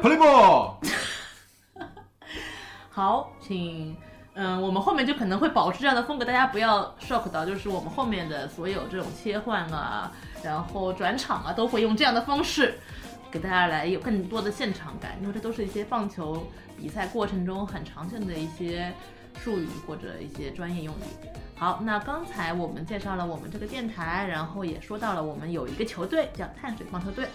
普利波，好，请，嗯，我们后面就可能会保持这样的风格，大家不要 shock 到，就是我们后面的所有这种切换啊，然后转场啊，都会用这样的方式给大家来有更多的现场感，因为这都是一些棒球比赛过程中很常见的一些术语或者一些专业用语。好，那刚才我们介绍了我们这个电台，然后也说到了我们有一个球队叫碳水棒球队，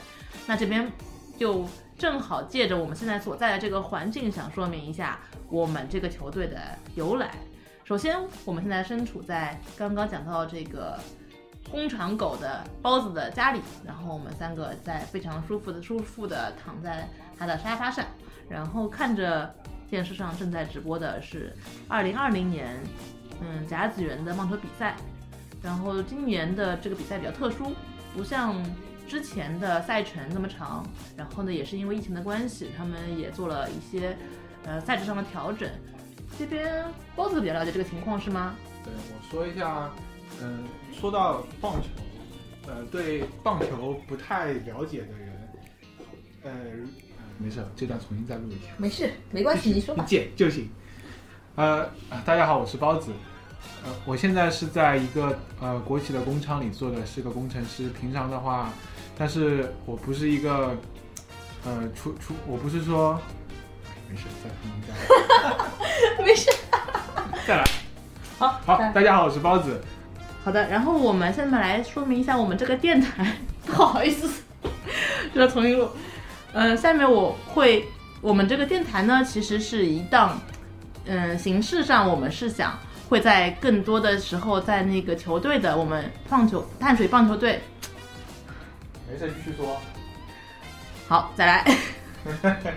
那这边就正好借着我们现在所在的这个环境，想说明一下我们这个球队的由来。首先，我们现在身处在刚刚讲到这个工厂狗的包子的家里，然后我们三个在非常舒服的、舒服的躺在他的沙发上，然后看着电视上正在直播的是二零二零年，嗯，甲子园的棒球比赛。然后今年的这个比赛比较特殊，不像之前的赛程那么长，然后呢，也是因为疫情的关系，他们也做了一些呃赛制上的调整。这边包子比较了解这个情况是吗？对我说一下，嗯，说到棒球，呃，对棒球不太了解的人，呃，没事，这段重新再录一下。没事，没关系，你说吧。剪就行。呃，大家好，我是包子。呃，我现在是在一个呃国企的工厂里做的是个工程师。平常的话，但是我不是一个呃出出，我不是说没事，再重新再来，没事。再来。好，好，大家好，我是包子。好的，然后我们现在来说明一下我们这个电台，不好意思，就要重新录。呃，下面我会，我们这个电台呢，其实是一档，嗯、形式上我们是想会在更多的时候在那个球队的我们棒球淡水棒球队，没事，继续说。好，再来。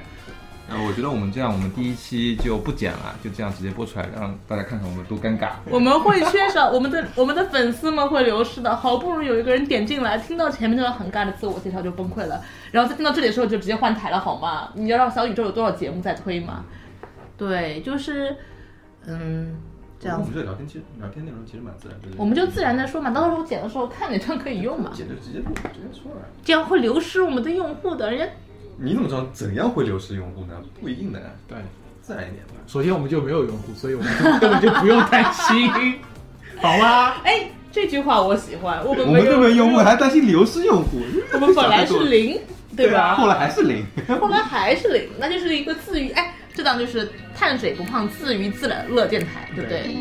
呃，我觉得我们这样，我们第一期就不剪了，就这样直接播出来，让大家看看我们多尴尬。我们会缺少 我们的我们的粉丝们会流失的，好不容易有一个人点进来，听到前面那段很尬的自我介绍就崩溃了，然后再听到这里的时候就直接换台了，好吗？你要让小宇宙有多少节目在推吗？对，就是，嗯，这样我们这聊天其实聊天内容其实蛮自然的，我们就自然的说嘛，到时候剪的时候看哪段可以用嘛，剪就直接录，直接说了。这样会流失我们的用户的，人家你怎么知道怎样会流失用户呢？不一定的，对，自然一点吧。首先我们就没有用户，所以我们根本就不用担心，好吗？哎，这句话我喜欢，我们我们有都没用户，还担心流失用户？我们本来是零，对吧？后来还是零。后来还是零，那就是一个自愈，哎，这档就是碳水不胖，自娱自乐乐电台，对不对？